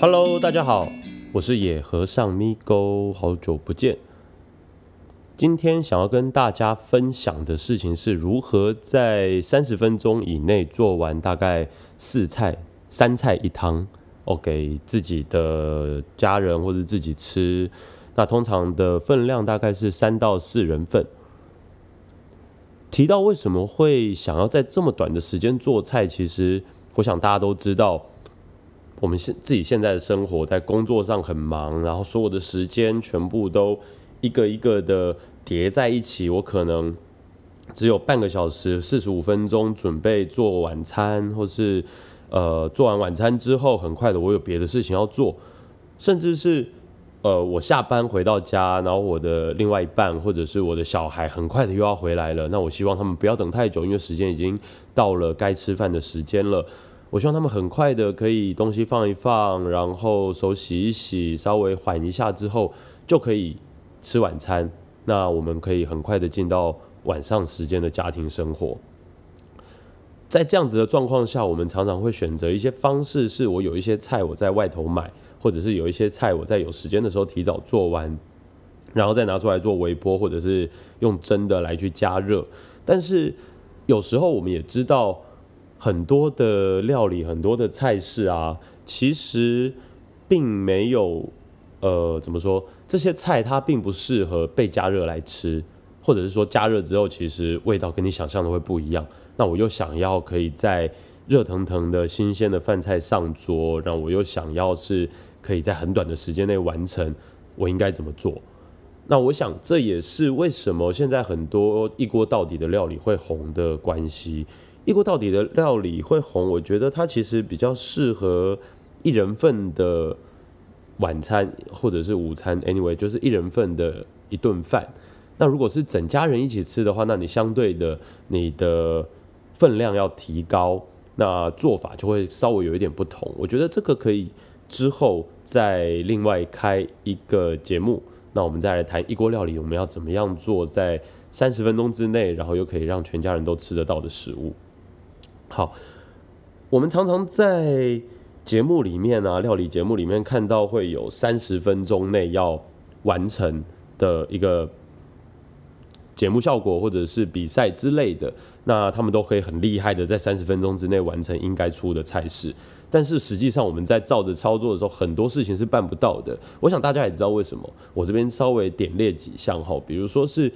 Hello，大家好，我是野和尚咪勾，好久不见。今天想要跟大家分享的事情是如何在三十分钟以内做完大概四菜三菜一汤，哦，给自己的家人或者自己吃。那通常的分量大概是三到四人份。提到为什么会想要在这么短的时间做菜，其实我想大家都知道。我们现自己现在的生活在工作上很忙，然后所有的时间全部都一个一个的叠在一起，我可能只有半个小时四十五分钟准备做晚餐，或是呃做完晚餐之后，很快的我有别的事情要做，甚至是呃我下班回到家，然后我的另外一半或者是我的小孩很快的又要回来了，那我希望他们不要等太久，因为时间已经到了该吃饭的时间了。我希望他们很快的可以东西放一放，然后手洗一洗，稍微缓一下之后就可以吃晚餐。那我们可以很快的进到晚上时间的家庭生活。在这样子的状况下，我们常常会选择一些方式，是我有一些菜我在外头买，或者是有一些菜我在有时间的时候提早做完，然后再拿出来做微波，或者是用蒸的来去加热。但是有时候我们也知道。很多的料理，很多的菜式啊，其实并没有，呃，怎么说？这些菜它并不适合被加热来吃，或者是说加热之后，其实味道跟你想象的会不一样。那我又想要可以在热腾腾的新鲜的饭菜上桌，然后我又想要是可以在很短的时间内完成，我应该怎么做？那我想这也是为什么现在很多一锅到底的料理会红的关系。一锅到底的料理会红，我觉得它其实比较适合一人份的晚餐或者是午餐，anyway，就是一人份的一顿饭。那如果是整家人一起吃的话，那你相对的你的分量要提高，那做法就会稍微有一点不同。我觉得这个可以之后再另外开一个节目，那我们再来谈一锅料理，我们要怎么样做在三十分钟之内，然后又可以让全家人都吃得到的食物。好，我们常常在节目里面啊，料理节目里面看到会有三十分钟内要完成的一个节目效果，或者是比赛之类的，那他们都可以很厉害的在三十分钟之内完成应该出的菜式。但是实际上我们在照着操作的时候，很多事情是办不到的。我想大家也知道为什么，我这边稍微点列几项哈，比如说是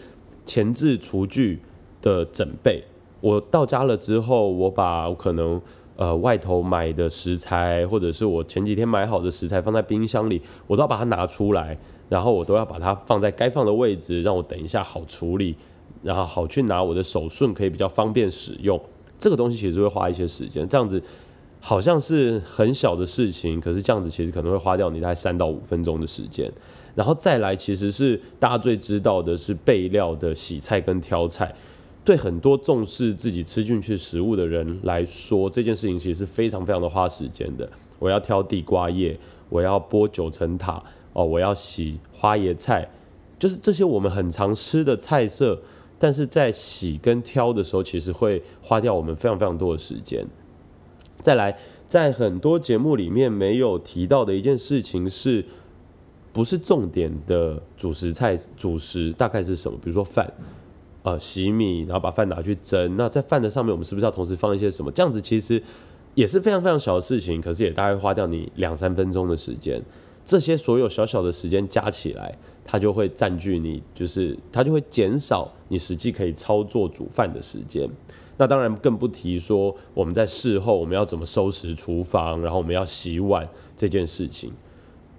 前置厨具的准备。我到家了之后，我把可能呃外头买的食材，或者是我前几天买好的食材放在冰箱里，我都要把它拿出来，然后我都要把它放在该放的位置，让我等一下好处理，然后好去拿我的手顺，可以比较方便使用。这个东西其实会花一些时间，这样子好像是很小的事情，可是这样子其实可能会花掉你大概三到五分钟的时间。然后再来，其实是大家最知道的是备料的洗菜跟挑菜。对很多重视自己吃进去食物的人来说，这件事情其实是非常非常的花时间的。我要挑地瓜叶，我要剥九层塔，哦，我要洗花椰菜，就是这些我们很常吃的菜色。但是在洗跟挑的时候，其实会花掉我们非常非常多的时间。再来，在很多节目里面没有提到的一件事情是，不是重点的主食菜主食大概是什么？比如说饭。呃，洗米，然后把饭拿去蒸。那在饭的上面，我们是不是要同时放一些什么？这样子其实也是非常非常小的事情，可是也大概花掉你两三分钟的时间。这些所有小小的时间加起来，它就会占据你，就是它就会减少你实际可以操作煮饭的时间。那当然更不提说我们在事后我们要怎么收拾厨房，然后我们要洗碗这件事情，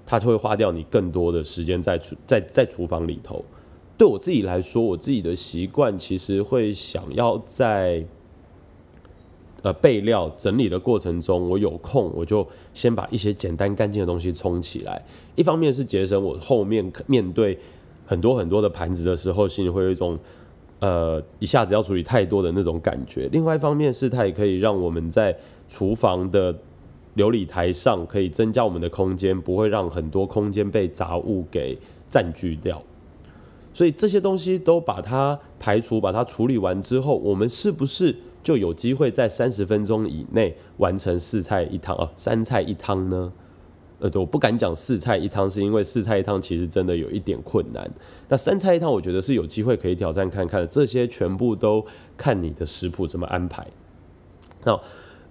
它就会花掉你更多的时间在厨在在厨房里头。对我自己来说，我自己的习惯其实会想要在呃备料整理的过程中，我有空我就先把一些简单干净的东西冲起来。一方面是节省我后面面对很多很多的盘子的时候，心里会有一种呃一下子要处理太多的那种感觉。另外一方面是它也可以让我们在厨房的琉璃台上可以增加我们的空间，不会让很多空间被杂物给占据掉。所以这些东西都把它排除、把它处理完之后，我们是不是就有机会在三十分钟以内完成四菜一汤啊？三菜一汤呢？呃，我不敢讲四菜一汤，是因为四菜一汤其实真的有一点困难。那三菜一汤，我觉得是有机会可以挑战看看。这些全部都看你的食谱怎么安排。那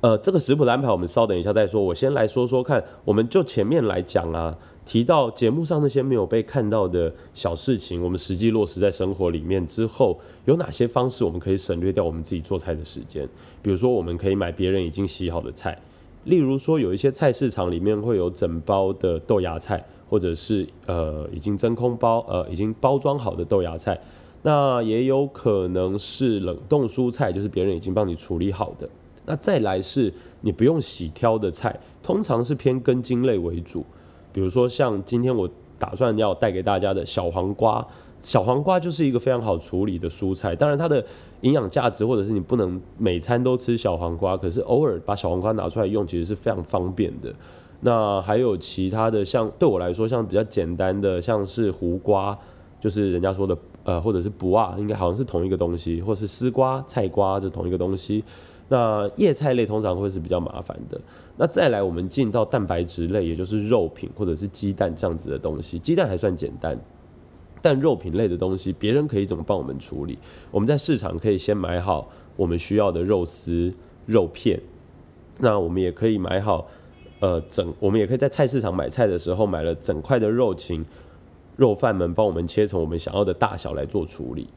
呃，这个食谱的安排，我们稍等一下再说。我先来说说看，我们就前面来讲啊，提到节目上那些没有被看到的小事情，我们实际落实在生活里面之后，有哪些方式我们可以省略掉我们自己做菜的时间？比如说，我们可以买别人已经洗好的菜。例如说，有一些菜市场里面会有整包的豆芽菜，或者是呃已经真空包呃已经包装好的豆芽菜，那也有可能是冷冻蔬菜，就是别人已经帮你处理好的。那再来是你不用洗挑的菜，通常是偏根茎类为主，比如说像今天我打算要带给大家的小黄瓜。小黄瓜就是一个非常好处理的蔬菜，当然它的营养价值，或者是你不能每餐都吃小黄瓜，可是偶尔把小黄瓜拿出来用，其实是非常方便的。那还有其他的，像对我来说，像比较简单的，像是胡瓜，就是人家说的呃，或者是不啊，应该好像是同一个东西，或是丝瓜、菜瓜是同一个东西。那叶菜类通常会是比较麻烦的。那再来，我们进到蛋白质类，也就是肉品或者是鸡蛋这样子的东西，鸡蛋还算简单。但肉品类的东西，别人可以怎么帮我们处理？我们在市场可以先买好我们需要的肉丝、肉片。那我们也可以买好，呃，整我们也可以在菜市场买菜的时候买了整块的肉，请肉贩们帮我们切成我们想要的大小来做处理。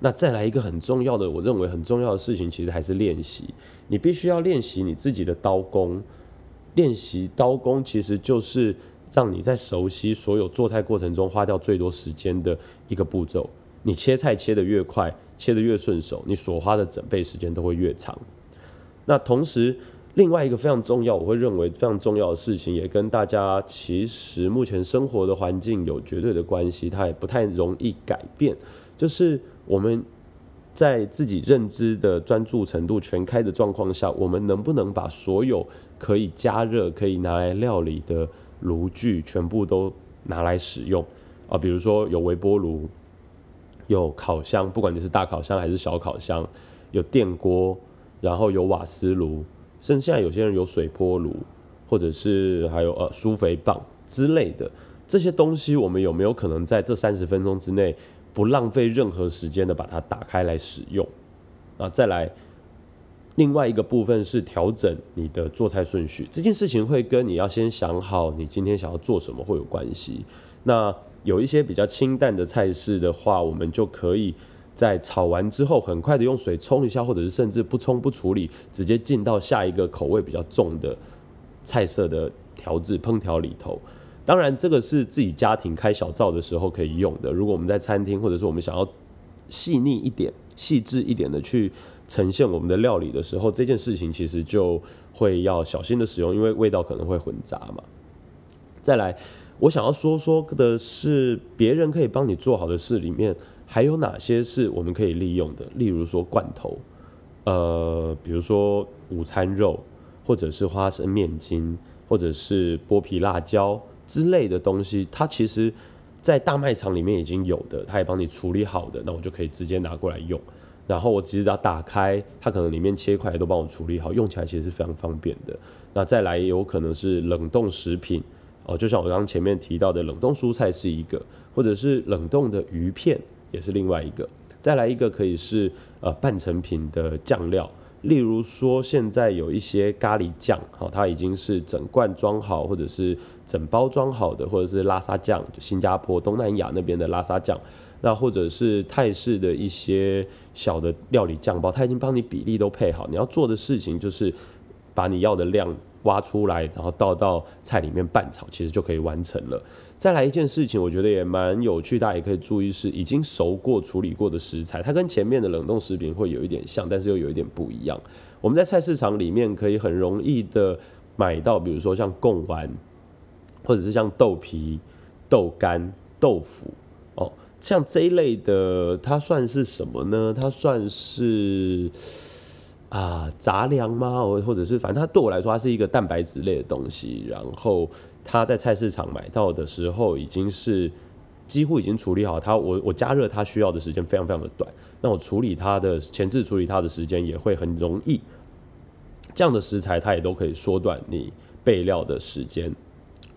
那再来一个很重要的，我认为很重要的事情，其实还是练习。你必须要练习你自己的刀工，练习刀工其实就是。让你在熟悉所有做菜过程中花掉最多时间的一个步骤。你切菜切得越快，切得越顺手，你所花的整备时间都会越长。那同时，另外一个非常重要，我会认为非常重要的事情，也跟大家其实目前生活的环境有绝对的关系，它也不太容易改变。就是我们在自己认知的专注程度全开的状况下，我们能不能把所有可以加热、可以拿来料理的。炉具全部都拿来使用啊，比如说有微波炉，有烤箱，不管你是大烤箱还是小烤箱，有电锅，然后有瓦斯炉，甚至现在有些人有水波炉，或者是还有呃苏肥棒之类的这些东西，我们有没有可能在这三十分钟之内不浪费任何时间的把它打开来使用那？再来。另外一个部分是调整你的做菜顺序，这件事情会跟你要先想好你今天想要做什么会有关系。那有一些比较清淡的菜式的话，我们就可以在炒完之后很快的用水冲一下，或者是甚至不冲不处理，直接进到下一个口味比较重的菜色的调制烹调里头。当然，这个是自己家庭开小灶的时候可以用的。如果我们在餐厅，或者是我们想要细腻一点、细致一点的去。呈现我们的料理的时候，这件事情其实就会要小心的使用，因为味道可能会混杂嘛。再来，我想要说说的是，别人可以帮你做好的事里面，还有哪些是我们可以利用的？例如说罐头，呃，比如说午餐肉，或者是花生面筋，或者是剥皮辣椒之类的东西，它其实，在大卖场里面已经有的，它也帮你处理好的，那我就可以直接拿过来用。然后我其实只要打开，它可能里面切块都帮我处理好，用起来其实是非常方便的。那再来有可能是冷冻食品哦，就像我刚刚前面提到的冷冻蔬菜是一个，或者是冷冻的鱼片也是另外一个。再来一个可以是呃半成品的酱料，例如说现在有一些咖喱酱，好，它已经是整罐装好，或者是整包装好的，或者是拉萨酱，就新加坡东南亚那边的拉萨酱。那或者是泰式的一些小的料理酱包，它已经帮你比例都配好，你要做的事情就是把你要的量挖出来，然后倒到菜里面拌炒，其实就可以完成了。再来一件事情，我觉得也蛮有趣，大家也可以注意是已经熟过、处理过的食材，它跟前面的冷冻食品会有一点像，但是又有一点不一样。我们在菜市场里面可以很容易的买到，比如说像贡丸，或者是像豆皮、豆干、豆腐哦。像这一类的，它算是什么呢？它算是啊杂粮吗？或或者是反正它对我来说，它是一个蛋白质类的东西。然后它在菜市场买到的时候，已经是几乎已经处理好。它我我加热它需要的时间非常非常的短。那我处理它的前置处理它的时间也会很容易。这样的食材它也都可以缩短你备料的时间。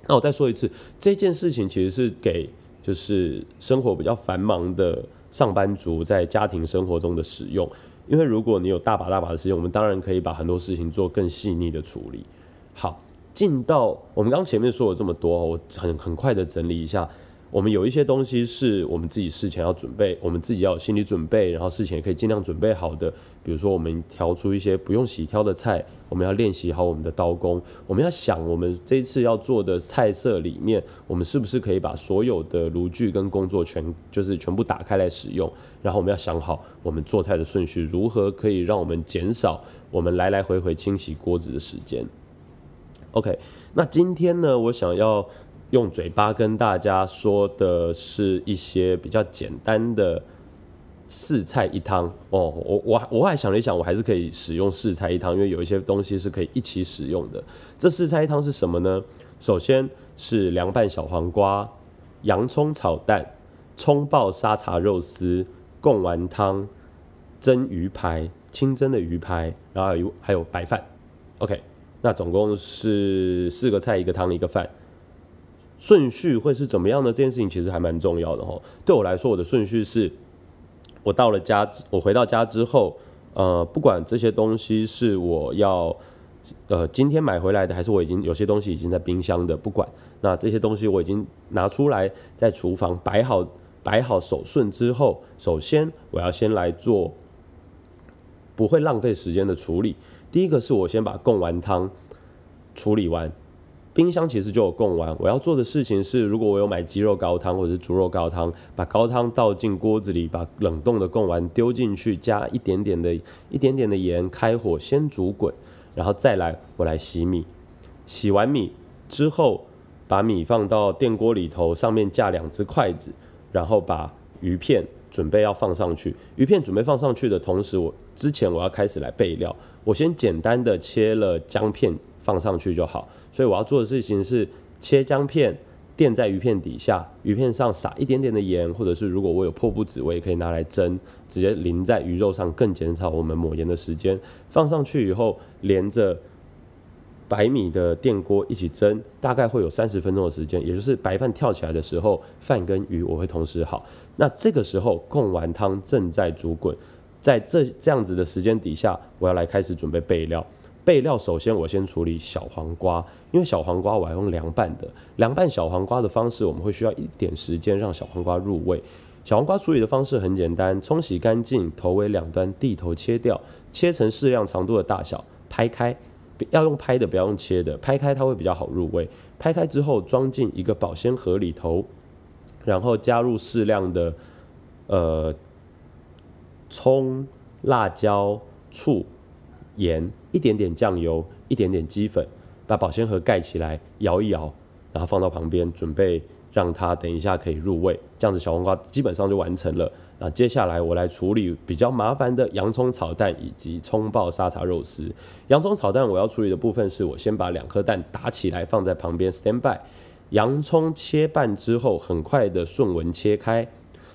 那我再说一次，这件事情其实是给就是生活比较繁忙的上班族在家庭生活中的使用。因为如果你有大把大把的时间，我们当然可以把很多事情做更细腻的处理。好，进到我们刚前面说了这么多，我很很快的整理一下。我们有一些东西是我们自己事前要准备，我们自己要有心理准备，然后事前也可以尽量准备好的。比如说，我们调出一些不用洗挑的菜，我们要练习好我们的刀工。我们要想，我们这一次要做的菜色里面，我们是不是可以把所有的炉具跟工作全就是全部打开来使用？然后我们要想好，我们做菜的顺序如何可以让我们减少我们来来回回清洗锅子的时间。OK，那今天呢，我想要。用嘴巴跟大家说的是一些比较简单的四菜一汤哦，我我我还想了一想，我还是可以使用四菜一汤，因为有一些东西是可以一起使用的。这四菜一汤是什么呢？首先是凉拌小黄瓜、洋葱炒蛋、葱爆沙茶肉丝、贡丸汤、蒸鱼排、清蒸的鱼排，然后还有还有白饭。OK，那总共是四个菜一个汤一个饭。顺序会是怎么样的？这件事情其实还蛮重要的哈。对我来说，我的顺序是，我到了家，我回到家之后，呃，不管这些东西是我要，呃，今天买回来的，还是我已经有些东西已经在冰箱的，不管，那这些东西我已经拿出来在厨房摆好，摆好手顺之后，首先我要先来做不会浪费时间的处理。第一个是我先把贡丸汤处理完。冰箱其实就有贡丸，我要做的事情是，如果我有买鸡肉高汤或者是猪肉高汤，把高汤倒进锅子里，把冷冻的贡丸丢进去，加一点点的、一点点的盐，开火先煮滚，然后再来我来洗米。洗完米之后，把米放到电锅里头，上面架两只筷子，然后把鱼片准备要放上去。鱼片准备放上去的同时，我之前我要开始来备料，我先简单的切了姜片。放上去就好，所以我要做的事情是切姜片垫在鱼片底下，鱼片上撒一点点的盐，或者是如果我有破布纸，我也可以拿来蒸，直接淋在鱼肉上，更减少我们抹盐的时间。放上去以后，连着白米的电锅一起蒸，大概会有三十分钟的时间，也就是白饭跳起来的时候，饭跟鱼我会同时好。那这个时候贡丸汤正在煮滚，在这这样子的时间底下，我要来开始准备备料。备料首先我先处理小黄瓜，因为小黄瓜我要用凉拌的。凉拌小黄瓜的方式，我们会需要一点时间让小黄瓜入味。小黄瓜处理的方式很简单，冲洗干净，头尾两端蒂头切掉，切成适量长度的大小，拍开，要用拍的，不要用切的，拍开它会比较好入味。拍开之后装进一个保鲜盒里头，然后加入适量的呃葱、辣椒、醋。盐一点点酱油，一点点鸡粉，把保鲜盒盖起来，摇一摇，然后放到旁边，准备让它等一下可以入味。这样子小黄瓜基本上就完成了。那接下来我来处理比较麻烦的洋葱炒蛋以及葱爆沙茶肉丝。洋葱炒蛋我要处理的部分是我先把两颗蛋打起来放在旁边 stand by。洋葱切半之后，很快的顺纹切开。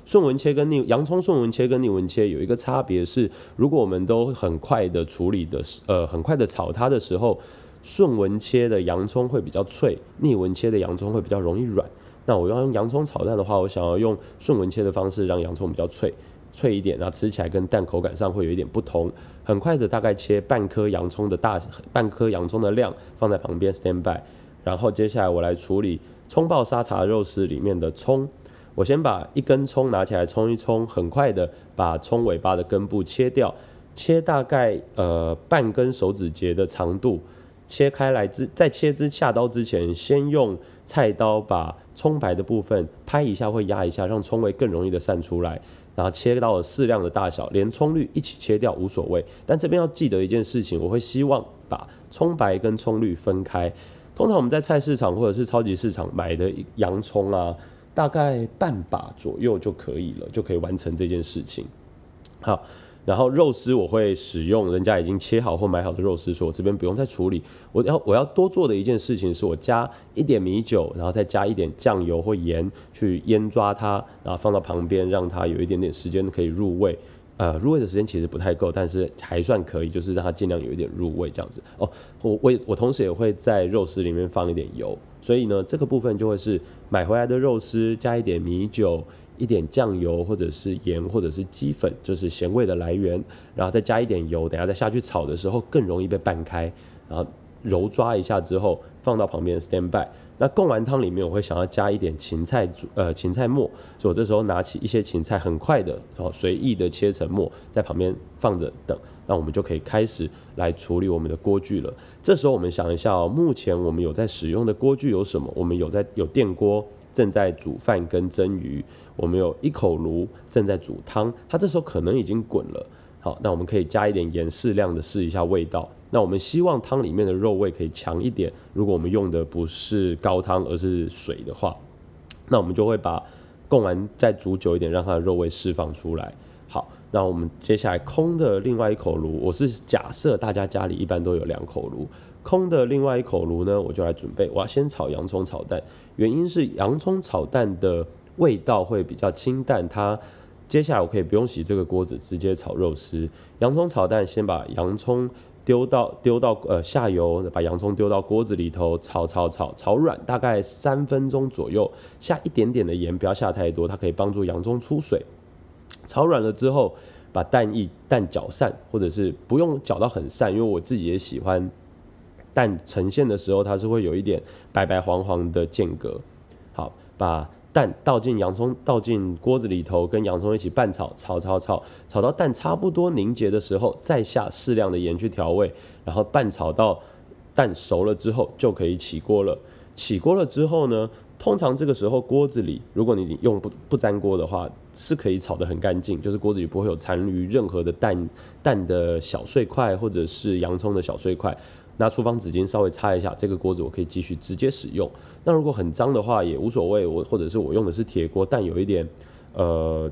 顺纹切跟逆洋葱顺纹切跟逆纹切有一个差别是，如果我们都很快的处理的时，呃，很快的炒它的时候，顺纹切的洋葱会比较脆，逆纹切的洋葱会比较容易软。那我要用洋葱炒蛋的话，我想要用顺纹切的方式让洋葱比较脆，脆一点，然后吃起来跟蛋口感上会有一点不同。很快的大概切半颗洋葱的大，半颗洋葱的量放在旁边 stand by。然后接下来我来处理葱爆沙茶肉丝里面的葱。我先把一根葱拿起来冲一冲，很快的把葱尾巴的根部切掉，切大概呃半根手指节的长度，切开来之在切之下刀之前，先用菜刀把葱白的部分拍一下，会压一下，让葱味更容易的散出来，然后切到了适量的大小，连葱绿一起切掉无所谓，但这边要记得一件事情，我会希望把葱白跟葱绿分开。通常我们在菜市场或者是超级市场买的洋葱啊。大概半把左右就可以了，就可以完成这件事情。好，然后肉丝我会使用人家已经切好或买好的肉丝，所以我这边不用再处理。我要我要多做的一件事情是我加一点米酒，然后再加一点酱油或盐去腌抓它，然后放到旁边，让它有一点点时间可以入味。呃，入味的时间其实不太够，但是还算可以，就是让它尽量有一点入味这样子。哦，我我我同时也会在肉丝里面放一点油。所以呢，这个部分就会是买回来的肉丝加一点米酒、一点酱油或者是盐或者是鸡粉，就是咸味的来源，然后再加一点油，等下再下去炒的时候更容易被拌开，然后揉抓一下之后放到旁边 stand by。那贡丸汤里面我会想要加一点芹菜煮呃芹菜末，所以我这时候拿起一些芹菜，很快的哦随意的切成末，在旁边放着等，那我们就可以开始来处理我们的锅具了。这时候我们想一下哦，目前我们有在使用的锅具有什么？我们有在有电锅正在煮饭跟蒸鱼，我们有一口炉正在煮汤，它这时候可能已经滚了。好，那我们可以加一点盐，适量的试一下味道。那我们希望汤里面的肉味可以强一点。如果我们用的不是高汤，而是水的话，那我们就会把贡丸再煮久一点，让它的肉味释放出来。好，那我们接下来空的另外一口炉，我是假设大家家里一般都有两口炉，空的另外一口炉呢，我就来准备，我要先炒洋葱炒蛋。原因是洋葱炒蛋的味道会比较清淡，它。接下来我可以不用洗这个锅子，直接炒肉丝。洋葱炒蛋，先把洋葱丢到丢到呃下油，把洋葱丢到锅子里头炒炒炒炒软，大概三分钟左右，下一点点的盐，不要下太多，它可以帮助洋葱出水。炒软了之后，把蛋液蛋搅散，或者是不用搅到很散，因为我自己也喜欢蛋呈现的时候，它是会有一点白白黄黄的间隔。好，把。蛋倒进洋葱，倒进锅子里头，跟洋葱一起拌炒，炒炒炒，炒到蛋差不多凝结的时候，再下适量的盐去调味，然后拌炒到蛋熟了之后，就可以起锅了。起锅了之后呢，通常这个时候锅子里，如果你用不不粘锅的话，是可以炒得很干净，就是锅子里不会有残余任何的蛋蛋的小碎块，或者是洋葱的小碎块。拿厨房纸巾稍微擦一下，这个锅子我可以继续直接使用。那如果很脏的话也无所谓，我或者是我用的是铁锅，但有一点呃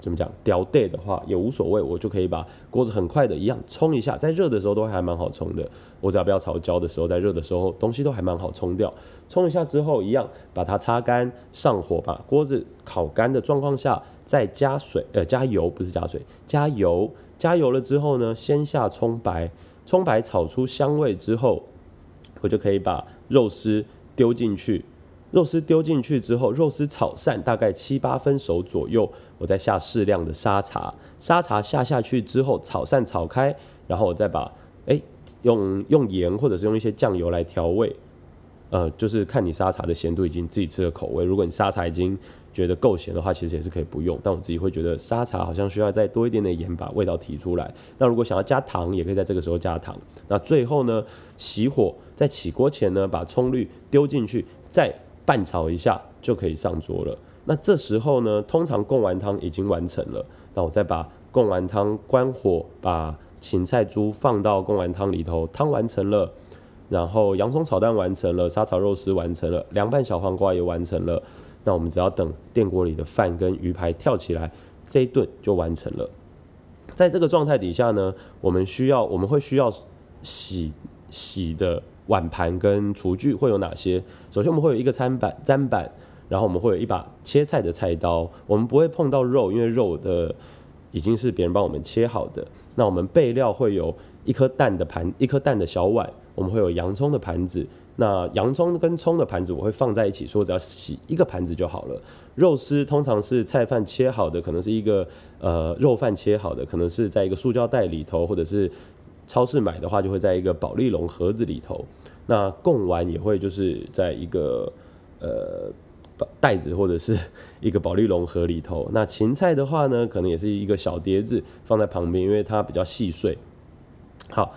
怎么讲掉带的话也无所谓，我就可以把锅子很快的一样冲一下，在热的时候都还蛮好冲的。我只要不要炒焦的时候，在热的时候东西都还蛮好冲掉。冲一下之后一样把它擦干，上火把锅子烤干的状况下再加水呃加油不是加水加油加油了之后呢，先下葱白。葱白炒出香味之后，我就可以把肉丝丢进去。肉丝丢进去之后，肉丝炒散大概七八分熟左右，我再下适量的沙茶。沙茶下下去之后，炒散炒开，然后我再把哎用用盐或者是用一些酱油来调味。呃，就是看你沙茶的咸度已经自己吃的口味。如果你沙茶已经觉得够咸的话，其实也是可以不用。但我自己会觉得沙茶好像需要再多一点点盐，把味道提出来。那如果想要加糖，也可以在这个时候加糖。那最后呢，熄火，在起锅前呢，把葱绿丢进去，再拌炒一下就可以上桌了。那这时候呢，通常贡丸汤已经完成了。那我再把贡丸汤关火，把芹菜珠放到贡丸汤里头，汤完成了。然后洋葱炒蛋完成了，沙炒肉丝完成了，凉拌小黄瓜也完成了。那我们只要等电锅里的饭跟鱼排跳起来，这一顿就完成了。在这个状态底下呢，我们需要我们会需要洗洗的碗盘跟厨具会有哪些？首先我们会有一个餐板砧板，然后我们会有一把切菜的菜刀。我们不会碰到肉，因为肉的已经是别人帮我们切好的。那我们备料会有一颗蛋的盘，一颗蛋的小碗。我们会有洋葱的盘子。那洋葱跟葱的盘子我会放在一起，说只要洗一个盘子就好了。肉丝通常是菜饭切好的，可能是一个呃肉饭切好的，可能是在一个塑胶袋里头，或者是超市买的话就会在一个保利龙盒子里头。那贡丸也会就是在一个呃袋子或者是一个保利龙盒里头。那芹菜的话呢，可能也是一个小碟子放在旁边，因为它比较细碎。好，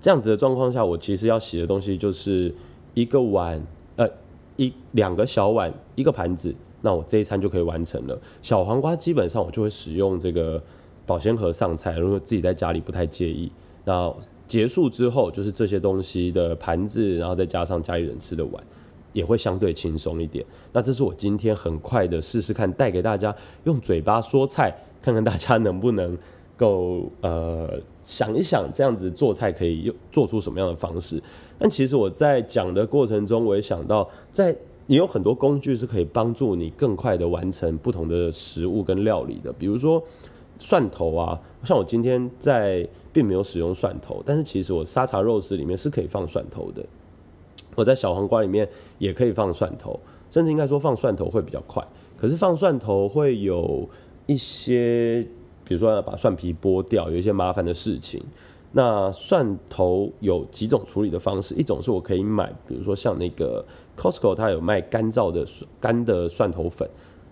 这样子的状况下，我其实要洗的东西就是。一个碗，呃，一两个小碗，一个盘子，那我这一餐就可以完成了。小黄瓜基本上我就会使用这个保鲜盒上菜，如果自己在家里不太介意。那结束之后就是这些东西的盘子，然后再加上家里人吃的碗，也会相对轻松一点。那这是我今天很快的试试看，带给大家用嘴巴说菜，看看大家能不能够呃想一想，这样子做菜可以用做出什么样的方式。但其实我在讲的过程中，我也想到，在你有很多工具是可以帮助你更快的完成不同的食物跟料理的。比如说蒜头啊，像我今天在并没有使用蒜头，但是其实我沙茶肉丝里面是可以放蒜头的。我在小黄瓜里面也可以放蒜头，甚至应该说放蒜头会比较快。可是放蒜头会有一些，比如说要把蒜皮剥掉，有一些麻烦的事情。那蒜头有几种处理的方式，一种是我可以买，比如说像那个 Costco，它有卖干燥的干的蒜头粉。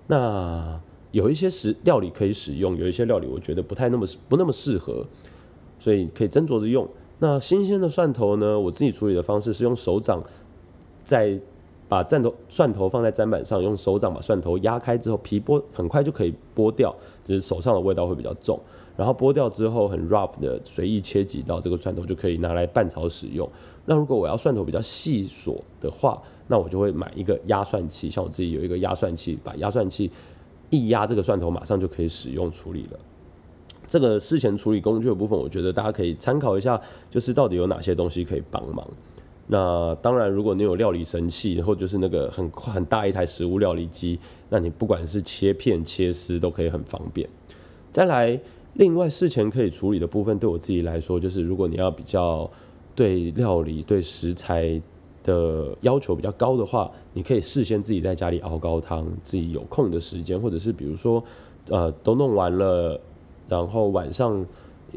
那有一些食料理可以使用，有一些料理我觉得不太那么不那么适合，所以可以斟酌着用。那新鲜的蒜头呢，我自己处理的方式是用手掌在。把蒜头蒜头放在砧板上，用手掌把蒜头压开之后，皮剥很快就可以剥掉，只是手上的味道会比较重。然后剥掉之后，很 rough 的随意切几刀，这个蒜头就可以拿来拌炒使用。那如果我要蒜头比较细索的话，那我就会买一个压蒜器，像我自己有一个压蒜器，把压蒜器一压，这个蒜头马上就可以使用处理了。这个事前处理工具的部分，我觉得大家可以参考一下，就是到底有哪些东西可以帮忙。那当然，如果你有料理神器，或者就是那个很很大一台食物料理机，那你不管是切片、切丝都可以很方便。再来，另外事前可以处理的部分，对我自己来说，就是如果你要比较对料理、对食材的要求比较高的话，你可以事先自己在家里熬高汤，自己有空的时间，或者是比如说，呃，都弄完了，然后晚上。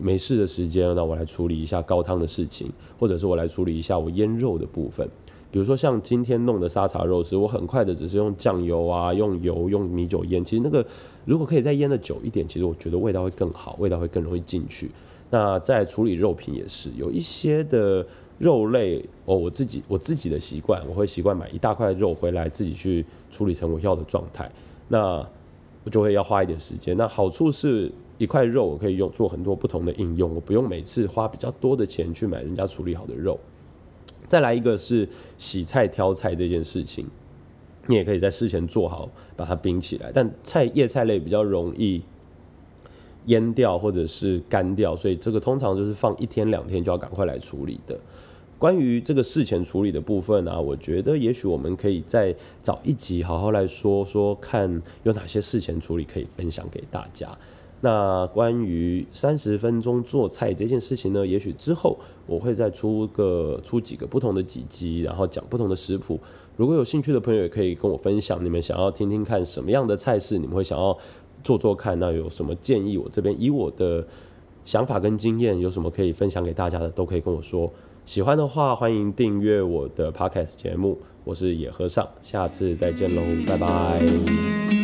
没事的时间，那我来处理一下高汤的事情，或者是我来处理一下我腌肉的部分。比如说像今天弄的沙茶肉丝，我很快的只是用酱油啊，用油，用米酒腌。其实那个如果可以再腌的久一点，其实我觉得味道会更好，味道会更容易进去。那在处理肉品也是有一些的肉类哦，我自己我自己的习惯，我会习惯买一大块肉回来自己去处理成我要的状态。那我就会要花一点时间。那好处是。一块肉我可以用做很多不同的应用，我不用每次花比较多的钱去买人家处理好的肉。再来一个是洗菜挑菜这件事情，你也可以在事前做好，把它冰起来。但菜叶菜类比较容易腌掉或者是干掉，所以这个通常就是放一天两天就要赶快来处理的。关于这个事前处理的部分呢，我觉得也许我们可以再找一集好好来说说，看有哪些事前处理可以分享给大家。那关于三十分钟做菜这件事情呢，也许之后我会再出个出几个不同的几集，然后讲不同的食谱。如果有兴趣的朋友，也可以跟我分享，你们想要听听看什么样的菜式，你们会想要做做看。那有什么建议，我这边以我的想法跟经验，有什么可以分享给大家的，都可以跟我说。喜欢的话，欢迎订阅我的 podcast 节目。我是野和尚，下次再见喽，拜拜。